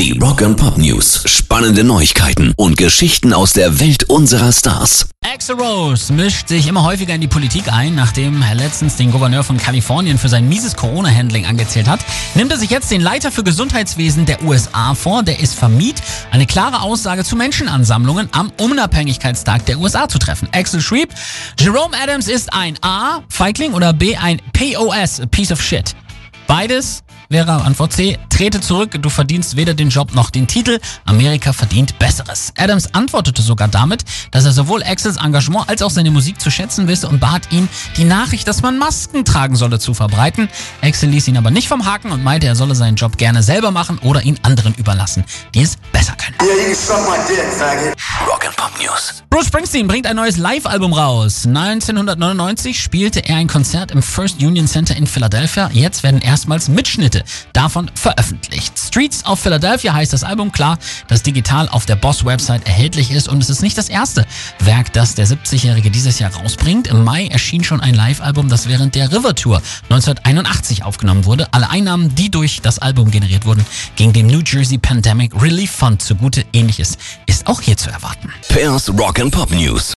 Die Rock and Pop News. Spannende Neuigkeiten und Geschichten aus der Welt unserer Stars. Axel Rose mischt sich immer häufiger in die Politik ein. Nachdem er letztens den Gouverneur von Kalifornien für sein mieses Corona-Handling angezählt hat, nimmt er sich jetzt den Leiter für Gesundheitswesen der USA vor. Der ist vermied, eine klare Aussage zu Menschenansammlungen am Unabhängigkeitstag der USA zu treffen. Axel schrieb, Jerome Adams ist ein A, Feigling oder B, ein POS, a Piece of Shit. Beides wäre Antwort C. Trete zurück, du verdienst weder den Job noch den Titel. Amerika verdient Besseres. Adams antwortete sogar damit, dass er sowohl Axels Engagement als auch seine Musik zu schätzen wisse und bat ihn, die Nachricht, dass man Masken tragen solle, zu verbreiten. Axel ließ ihn aber nicht vom Haken und meinte, er solle seinen Job gerne selber machen oder ihn anderen überlassen, die es besser können. And Pop News. Bruce Springsteen bringt ein neues Live-Album raus. 1999 spielte er ein Konzert im First Union Center in Philadelphia. Jetzt werden erstmals Mitschnitte davon veröffentlicht. Streets of Philadelphia heißt das Album, klar, das digital auf der Boss-Website erhältlich ist und es ist nicht das erste Werk, das der 70-Jährige dieses Jahr rausbringt. Im Mai erschien schon ein Live-Album, das während der River Tour 1981 aufgenommen wurde. Alle Einnahmen, die durch das Album generiert wurden, gingen dem New Jersey Pandemic Relief Fund zugute. Ähnliches ist auch hier zu erwarten. Pairs Rock and Pop News.